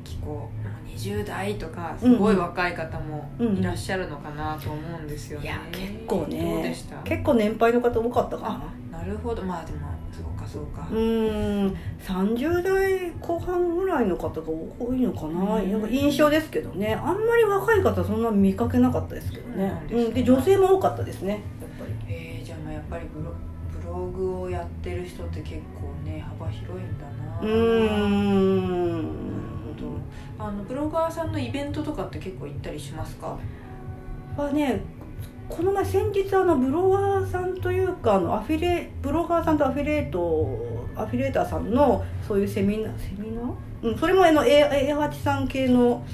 結構もう20代とかすごい若い方もうん。いらっしゃるのかなと思うんですよね、いや結構どうでねした？結構年配の方多かったかな。あなるほど。まあでもそうかそうか、うーん30代後半ぐらいの方が多いのかな,、うん。なんか印象ですけどね。あんまり若い方そんな見かけなかったですけどね。そうなんですね。女性も多かったですねぱりブロブログをやってる人って結構ね幅広いんだな。うーん。なるほど。あのブロガーさんのイベントとかって結構行ったりしますか？はねこの前先日あのブロガーさんというかあのアフィレブロガーさんとアフィレートアフィレーターさんのそういうセミナーセミナー？うんそれもあの A- A8 さん系の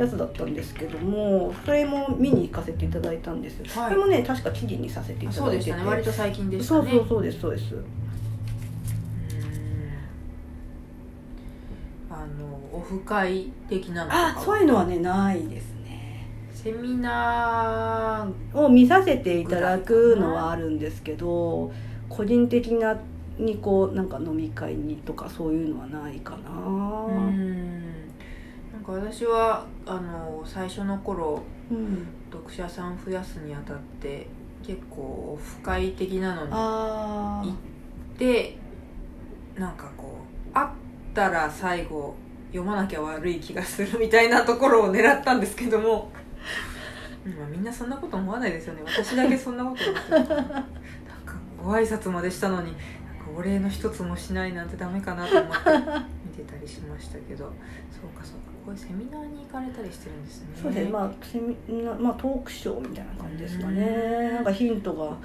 やつだったんですけどもそれも見に行かせていただいたんです、はい。それもね確か記事にさせていあただいてて。そうでしたね。割と最近でしたね。そうそうそうですそうです。うん。あのオフ会的なのとかは？あそういうのはねないですね。セミナを見させていただくのはあるんですけど個人的なにこうなんか飲み会にとかそういうのはないかな。ーうんか私はあの最初の頃うん。読者さん増やすにあたって結構オフ会的なのにあ行ってなんかこう会ったら最後読まなきゃ悪い気がするみたいなところを狙ったんですけども、うんまあ、みんなそんなこと思わないですよね。私だけそんなこと思ってる。[LAUGHS] なんかご挨拶までしたのにお礼の一つもしないなんてダメかなと思って見てたりしましたけど。そうかそうか。こういうセミナーに行かれたりしてるんですね。そうですね。まあセミナまあトークショーみたいな感じですかね。うんなんかヒントが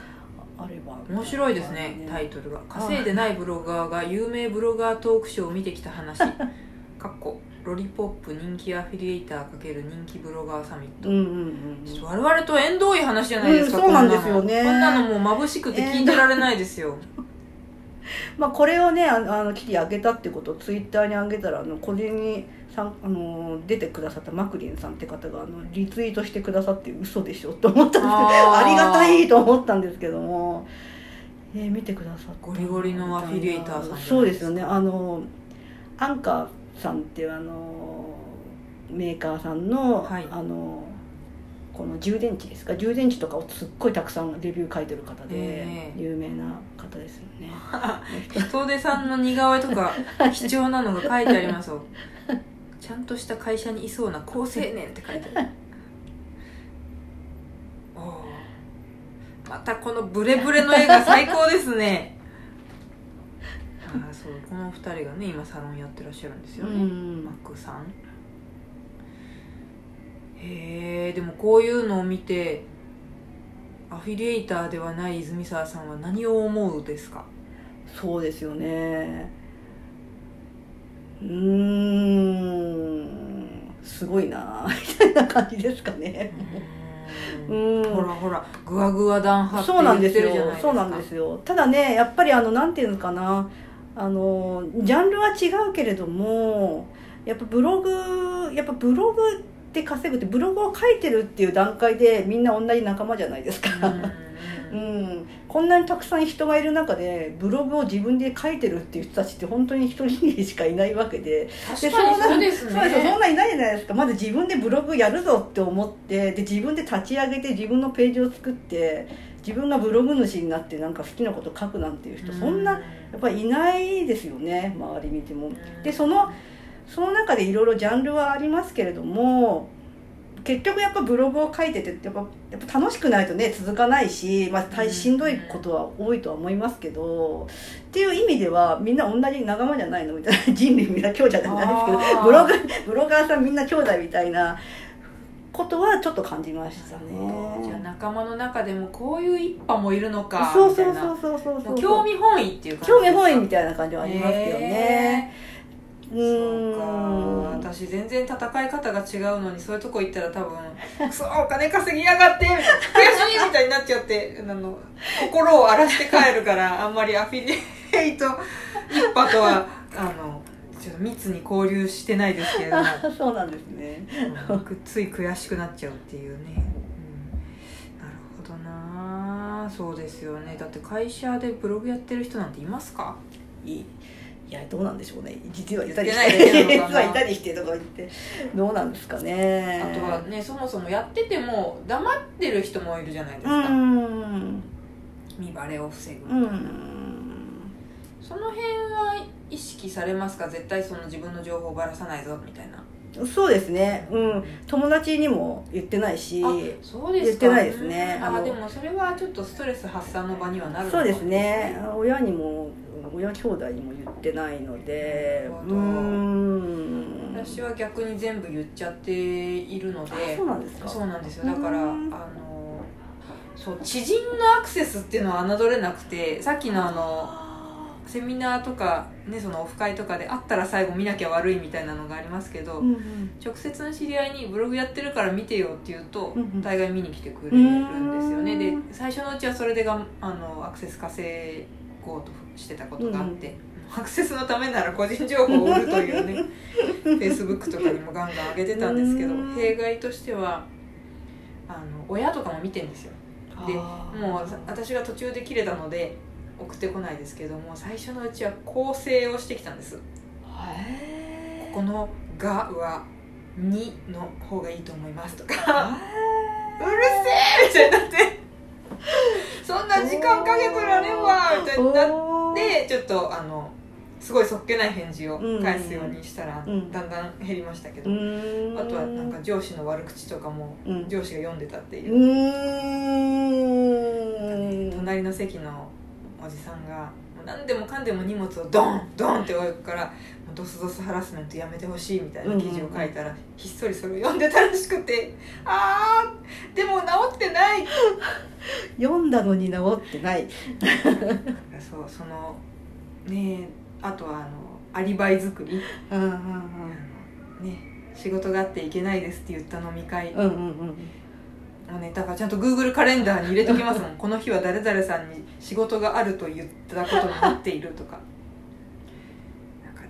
あれば。面白いですねタイトルが。稼いでないブロガーが有名ブロガートークショーを見てきた話。[LAUGHS] かっこロリポップ人気アフィリエイター×人気ブロガーサミット、うんうんうん我々と縁遠い話じゃないですか、うんそうなんですよね。こんなのもう眩しくて聞いてられないですよ [LAUGHS] まあこれをねああの記事上げたってことをツイッターに上げたらあの個人にさんあの出てくださったマクリンさんって方があのリツイートしてくださって嘘でしょと思ったんです。けどあー。[LAUGHS] ありがたいと思ったんですけども、えー見てくださった。ゴリゴリのアフィリエイターさんそうですよね。あのアンカーさんっていうあのメーカーさんの,、はい。あのこの充電池ですか？充電池とかをすっごいたくさんレビュー書いてる方でええ有名な方ですよね。[LAUGHS] 人手さんの似顔絵とか貴重なのが書いてありますよ。ちゃんとした会社にいそうな好青年って書いてある。おー。またこのブレブレの絵が最高ですね。ああそうこの二人がね今サロンやってらっしゃるんですよね、うん。マックさん。へえでもこういうのを見てアフィリエイターではない泉沢さんは何を思うですか？そうですよね。うーんすごいなみたいな感じですかね。うん。うん。ほらほらグワグワ弾派ってそうなんですよそうなんですよ。ただねやっぱりあのなんていうのかなあのジャンルは違うけれどもやっぱブログやっぱブログで稼ぐってブログを書いてるっていう段階でみんな同じ仲間じゃないですか、ううん [LAUGHS] ん、こんなにたくさん人がいる中でブログを自分で書いてるっていう人たちって本当に一人しかいないわけで。確かにそうですね。そうですよそんなんいないじゃないですか。まず自分でブログやるぞって思ってで自分で立ち上げて自分のページを作って自分がブログ主になってなんか好きなこと書くなんていう人、そんなやっぱりいないですよね。周り見ても。でそのその中でいろいろジャンルはありますけれども結局やっぱブログを書いててやっぱやっぱ楽しくないとね続かないし、まあ、大しん。どいことは多いとは思いますけどっていう意味ではみんな同じ仲間じゃないのみたいな [LAUGHS] 人類みんな兄弟じゃないですけどブログブロガーさんみんな兄弟みたいなことはちょっと感じましたじゃあね。仲間の中でもこういう一派もいるのかそうそそうそうそうそう。興味本位っていう感じ興味本位みいたいな感じはありますけどね。うそうーかん。私全然戦い方が違うのにそういうとこ行ったら多分「くそお金稼ぎやがって」悔しいみたいになっちゃってあの心を荒らして帰るからあんまりアフィリエイト一派とはあのちょっと密に交流してないですけれども。[LAUGHS] そうなんですね。うん。つい悔しくなっちゃうっていうね、うん、なるほどな。そうですよね。だって会社でブログやってる人なんていますか？いいいやどうなんでしょうね。実はいたりして。実はいたりしてとか言って。どうなんですかね。あとはねそもそもやってても黙ってる人もいるじゃないですうか、ん。見バレを防ぐ、うん。その辺は意識されますか？絶対その自分の情報をばらさないぞみたいな。そうですね。うん。友達にも言ってないし。あそうですか。言ってないですね。うん。あでもそれはちょっとストレス発散の場にはなるそうですね。親にも親兄弟にも言ってないのでうどん。私は逆に全部言っちゃっているのであそうなんですか。そうなんですよ。だからあうん。のそう知人のアクセスっていうのは侮れなくてさっきのあのセミナーとか、ね、そのオフ会とかで会ったら最後見なきゃ悪いみたいなのがありますけど、うんうん。直接の知り合いにブログやってるから見てよって言うと、うんうん。大概見に来てくれるんですよね。うん。で最初のうちはそれでがあのアクセス稼ごうとしてたことがあって、アクセスのためなら個人情報を売るというねフェイスブックとかにもガンガン上げてたんですけどうん。弊害としてはあの親とかも見てんですよ。でもう私が途中で切れたので送ってこないですけども最初のうちは構成をしてきたんです。へー。この「が」は「に」の方がいいと思いますとか。[LAUGHS] うるせえみたいになって [LAUGHS] そんな時間かけとられんわみたいになってちょっとあのすごいそっけない返事を返すようにしたら、うん。だんだん減りましたけど、うん。あとはなんか上司の悪口とかもうん。上司が読んでたっていう。隣の席のおじさんが何でもかんでも荷物をドンドンって置くからドスドスハラスメントやめてほしいみたいな記事を書いたら、ひっそりそれを読んでたらしくてあーでも治ってない。[LAUGHS] 読んだのに治ってない。そうそのねえあとはあのアリバイ作り。うんうんあのね仕事があっていけないですって言った飲み会。うんうんうんもうねだからちゃんと Google カレンダーに入れときますもん。この日は誰々さんに仕事があると言ったことになっているとか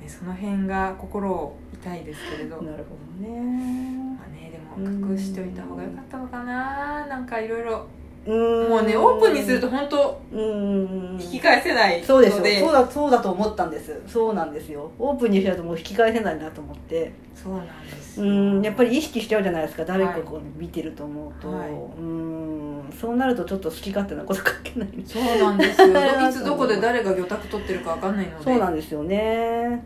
ねその辺が心痛いですけれど。うんなるほどね。まあねでも隠しておいた方が良かったのかな。なんかいろいろうん。もうねオープンにすると本当うん。引き返せないそうですよそうだそうだと思ったんです。そうなんですよ。オープンにしちゃうともう引き返せないなと思って。そうなんですうよん。やっぱり意識しちゃうじゃないですか。誰かこう見てると思うと、はい。うん。そうなるとちょっと好き勝手なこと書けないそうなんですよ。[LAUGHS] いつどこで誰が魚拓取ってるかわかんないので。そうなんですよね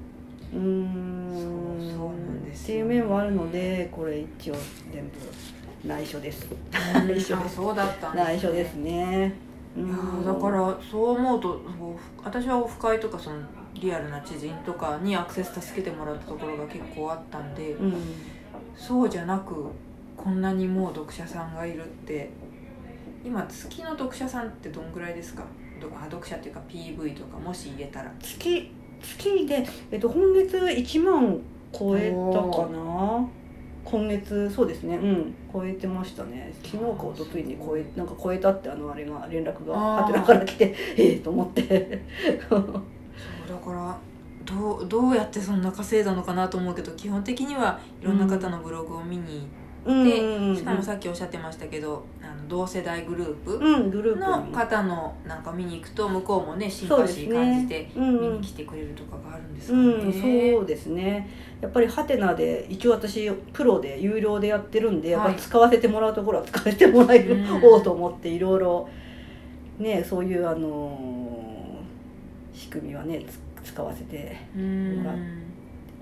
うん。そうなんですってよいう面もあるのでこれ一応全部内緒です。うん。内緒ですあそうだったんですね。内緒ですね。いいやーだからそう思うと私はオフ会とかそのリアルな知人とかにアクセス助けてもらったところが結構あったんで、うん。そうじゃなくこんなにもう読者さんがいるって今月の読者さんってどんぐらいですか？読者っていうか PV とかもし入れたら。月月で、えっと、今月1万超えたかな？今月そうですね。うん。超えてましたね。昨日か一昨日に超えなんか超えたってあのあれが連絡があー。ハテナから来てええと思って。そうだからどうどうやってそんな稼いだのかなと思うけど基本的にはいろんな方のブログを見にうん行って、うんしかもさっきおっしゃってましたけどあの同世代グループうんグループのに方のなんか見に行くと向こうもねシンパシー感じてねうんうん。見に来てくれるとかがあるんですかうん、ね、そうですね。やっぱりハテナで一応私プロで有料でやってるんで、やっぱ使わせてもらうところは使わせてもらうん。おうと思っていろいろねそういうあのー仕組みはねつ使わせてうんもらなる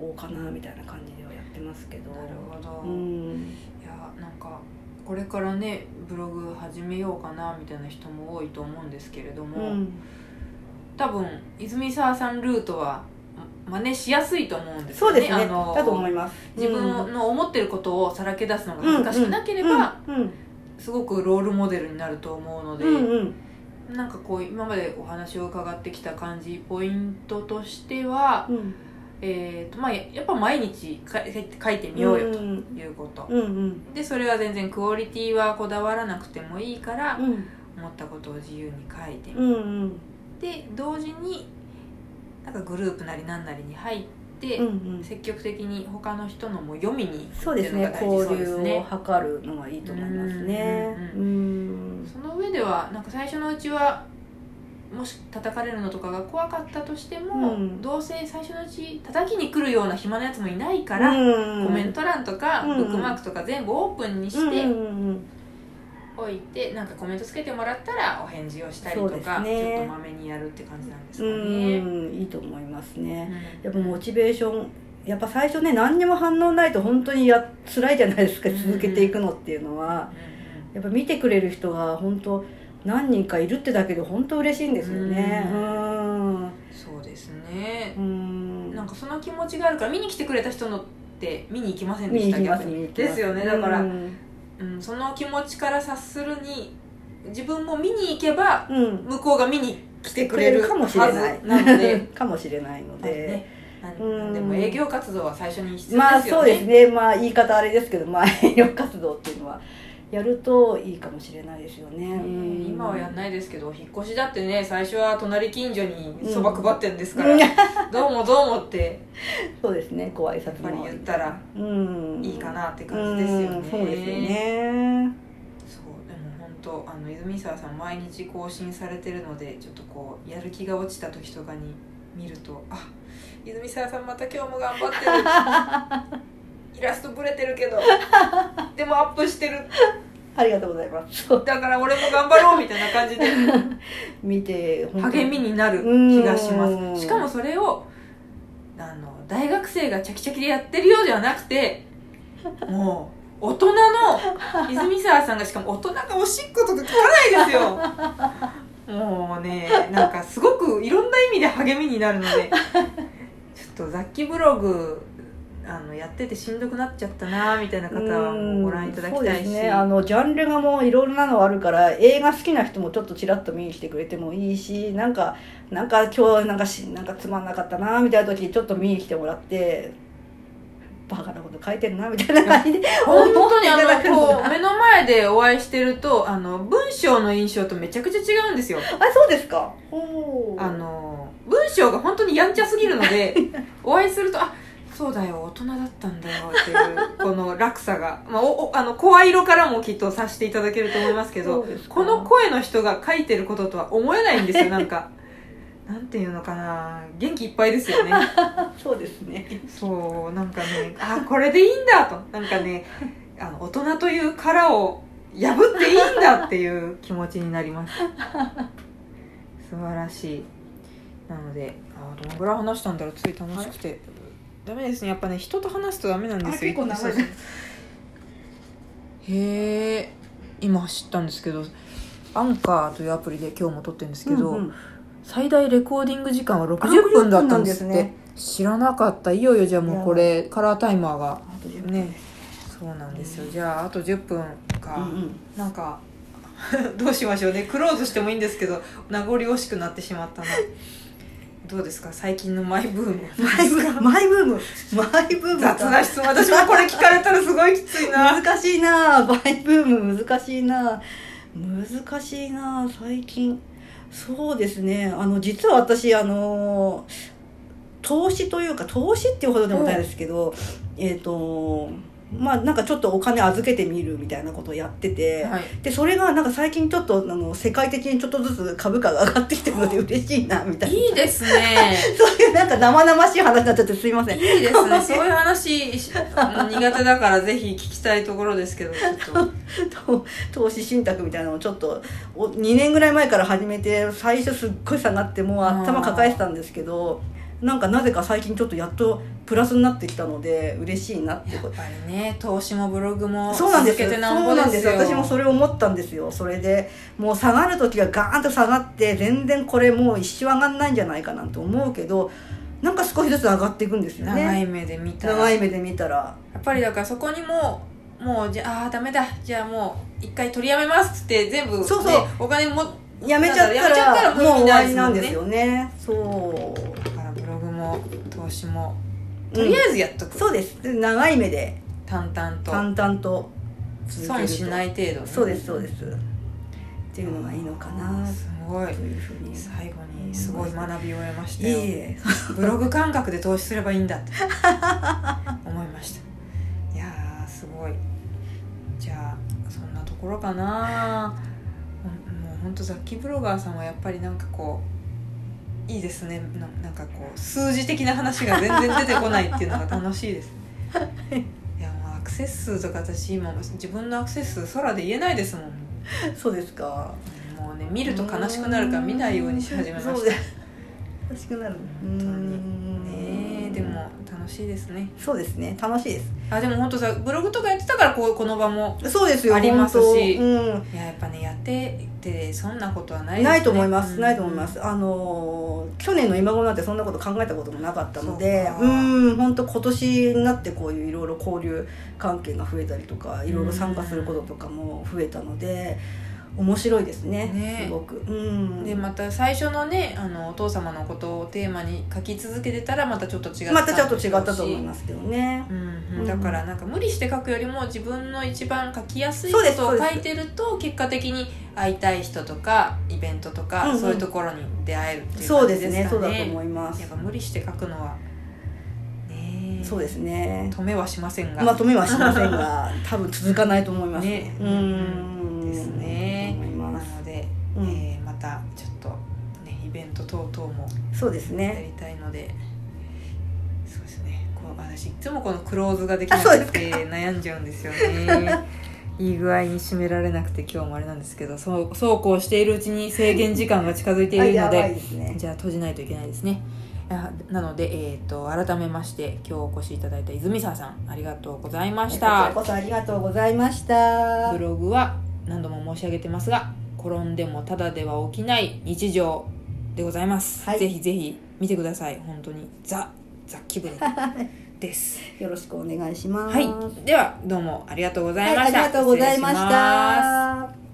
おうかなみたいな感じではやってますけど。ほど、いうん。やなんかこれからねブログ始めようかなみたいな人も多いと思うんですけれどうも、ん。多分泉沢さんルートはま真似しやすいと思うんですよそうですね。あのだと思います。自分の思ってることをさらけ出すのが恥ずかしくなければ、すごくロールモデルになると思うので、うんうん。なんかこう今までお話を伺ってきた感じポイントとしては、うんえーとまあ、ややっぱ毎日か書いてみようよとうんいうこと、うんうん。でそれは全然クオリティはこだわらなくてもいいから、うん。思ったことを自由に書いてみうんうん。て同時になんかグループなりなんなりに入って、うんうん。積極的に他の人のも読みにそうですね。交流を図るのがいいと思いますね。ううん。その上ではなんか最初のうちはもし叩かれるのとかが怖かったとしても、うん。どうせ最初のうち叩きに来るような暇なやつもいないから、うん。コメント欄とかうん。ブックマークとか全部オープンにしておいてなんかコメントつけてもらったらお返事をしたりとか、ね。ちょっとまめにやるって感じなんですうかね。ん。いいと思いますね。うん。やっぱモチベーションやっぱ最初ね何にも反応ないと本当にや辛いじゃないですかうん続けていくのっていうのは。うやっぱ見てくれる人が本当何人かいるってだけで本当嬉しいんですよね。ううんんそうですね。う、ん。なんかその気持ちがあるから見に来てくれた人のって見に行きませんでした見に行きます逆に。見に行きます。ですよね。だから、うん。うん、その気持ちから察するに自分も見に行けばうん。向こうが見に来てくれるかもしれない。なので。[LAUGHS] かもしれないので、うん。でも営業活動は最初に必要ですよね、まあそうですね。まあ言い方あれですけどまあ営業活動っていうのはやるといいかもしれないですよね、うん今はやんないですけど引っ越しだってね最初は隣近所にそば配ってるんですから、うん。[LAUGHS] どうもどうもってそうですねご挨拶やっぱりも言ったらうん。いいかなって感じですよね、うんそうですよね。そうでも本当あの泉沢さん毎日更新されてるのでちょっとこうやる気が落ちた時とかに見るとあ泉沢さんまた今日も頑張ってる [LAUGHS] イラストブレてるけど。[LAUGHS] でもアップしてる。ありがとうございます。だから俺も頑張ろうみたいな感じで。[LAUGHS] 見て励みになる気がしまうん。すしかもそれをあの大学生がチャキチャキでやってるようではなくてもう大人の [LAUGHS] 泉沢さんがしかも大人がおしっことか書かないですよ。もうねなんかすごくいろんな意味で励みになるので。ちょっと雑記ブログあのやっててしんどくなっちゃったなみたいな方はご覧いただきたいし、そうですね。あのジャンルがもういろんなのあるから映画好きな人もちょっとちらっと見に来てくれてもいいしなんかなんか今日なんかしなんかつまんなかったなみたいな時ちょっと見に来てもらってバカなこと書いてるなみたいな感じで本当にあのこう目の前でお会いしてるとあの文章の印象とめちゃくちゃ違うんですよ。あそうですか。ほうあの文章が本当にやんちゃすぎるので [LAUGHS] お会いするとあそうだよ大人だったんだよっていうこの落差が、[LAUGHS] まあ、おおあの声色からもきっと察していただけると思いますけどこの声の人が書いてることとは思えないんですよ [LAUGHS] なんか。なんていうのかな。元気いっぱいですよね。[LAUGHS] そうですね。そうなんかねあこれでいいんだと。なんかねあの大人という殻を破っていいんだっていう気持ちになります。素晴らしい。なのであどのぐらい話したんだろう。つい楽しくて、ダメですね。やっぱね人と話すとダメなんですよ。あ結構長い。そうそうへえ今知ったんですけどアンカーというアプリで今日も撮ってるんですけど、うんうん。最大レコーディング時間は60分だったんですって60分なんですね知らなかった。いよいよじゃあもうこれカラータイマーが。あと10分。ね。そうなんですよ。じゃああと10分か、うんうん。なんか [LAUGHS] どうしましょうね。クローズしてもいいんですけど名残惜しくなってしまったなどうですか？最近のマイブーム。マイブーム？マイブーム？マイブーム雑な質問。私もこれ聞かれたらすごいきついな。難しいな。マイブーム。難しいな。難しいな。最近。そうですね。あの実は私あの投資というか投資っていうほどでもないですけど、えっ、とまあなんかちょっとお金預けてみるみたいなことをやってて、はい。でそれがなんか最近ちょっとあの世界的にちょっとずつ株価が上がってきてるので嬉しいなみたいな。いいですね。[LAUGHS] そういうなんか生々しい話になっちゃってすいません。いいですね。そういう話し苦手だからぜひ聞きたいところですけどちょっと。と [LAUGHS] 投資信託みたいなのをちょっとお2年ぐらい前から始めて最初すっごい下がってもう頭抱えてたんですけどなんかなぜか最近ちょっとやっとプラスになってきたので嬉しいなってこと。やっぱりね投資もブログもそうなんです。よ。そうなんです。私もそれ思ったんですよ。それでもう下がる時がガーンと下がって全然これもう一生上がんないんじゃないかなんて思うけどなんか少しずつ上がっていくんですよね。長い目で見たら。長い目で見たら。やっぱりだからそこにももうじゃああーダメだ。じゃあもう一回取りやめますって全部、ね、そうそう。お金もやめちゃったららもう終わりなんですよよね。そう。だからブログも投資もうんとりあえずやっとく、そうです。で長い目で。淡々と。淡々と。損しない程度ね。そうですそうです。っていうのがいいのかな。すごい。というふうに。最後にすごい学びを得ましいたよ。えいえ。ブログ感覚で投資すればいいんだって。思いました。いやーすごい。じゃあそんなところかな。もうほんと雑記ブロガーさんはやっぱりなんかこういいですね。ななんかこう数字的な話が全然出てこないっていうのが楽しいですい。やもうアクセス数とか私今自分のアクセス数空で言えないですもん。そうですか。もうね見ると悲しくなるから見ないようにし始めました。悲しくなる。本当に。うんでも楽しいですね。そうですね。楽しいです。あでも本当さブログとかやってたからこうこの場もそうですよありますし。うん。いややっぱねやっててそんなことはないですね。ないと思います、うん。ないと思います。あのー去年の今頃なんてそんなこと考えたこともなかったのでそうん本当今年になってこういういろいろ交流関係が増えたりとかいろいろ参加することとかも増えたので面白いですね。ね。すごく。うん。でまた最初のねあのお父様のことをテーマに書き続けてたらまたちょっと違った。またちょっと違ったと思いますけどね。うんうん、だからなんか無理して書くよりも自分の一番書きやすいことを書いてると結果的に会いたい人とかイベントとか、うんうん。そういうところに出会えるっていうそうです感じですかね。ねそうだと思います。やっぱ無理して書くのはそうですね。止めはしませんが、まとめはしませんが多分続かないと思います。ね。うんですね。なので、うんえーまたちょっとねイベント等々もそうですやねりたいのでそうですね。こう私いつもこのクローズができなくて悩んじゃうんですよね。[LAUGHS] いい具合に締められなくて今日もあれなんですけどそうそうこうしているうちに制限時間が近づいているのでね。じゃあ閉じないといけないですね。あなので、えー、と改めまして今日お越しいただいた泉沢さんありがとうございましこちらたこそありがとうございました。ブログは何度も申し上げてますが転んでもただでは起きない日常でございます、はい。ぜひぜひ見てください。本当にザ雑記ブログです。[LAUGHS] よろしくお願いします。はい。ではどうもありがとうございはい、ました、ありがとうございました。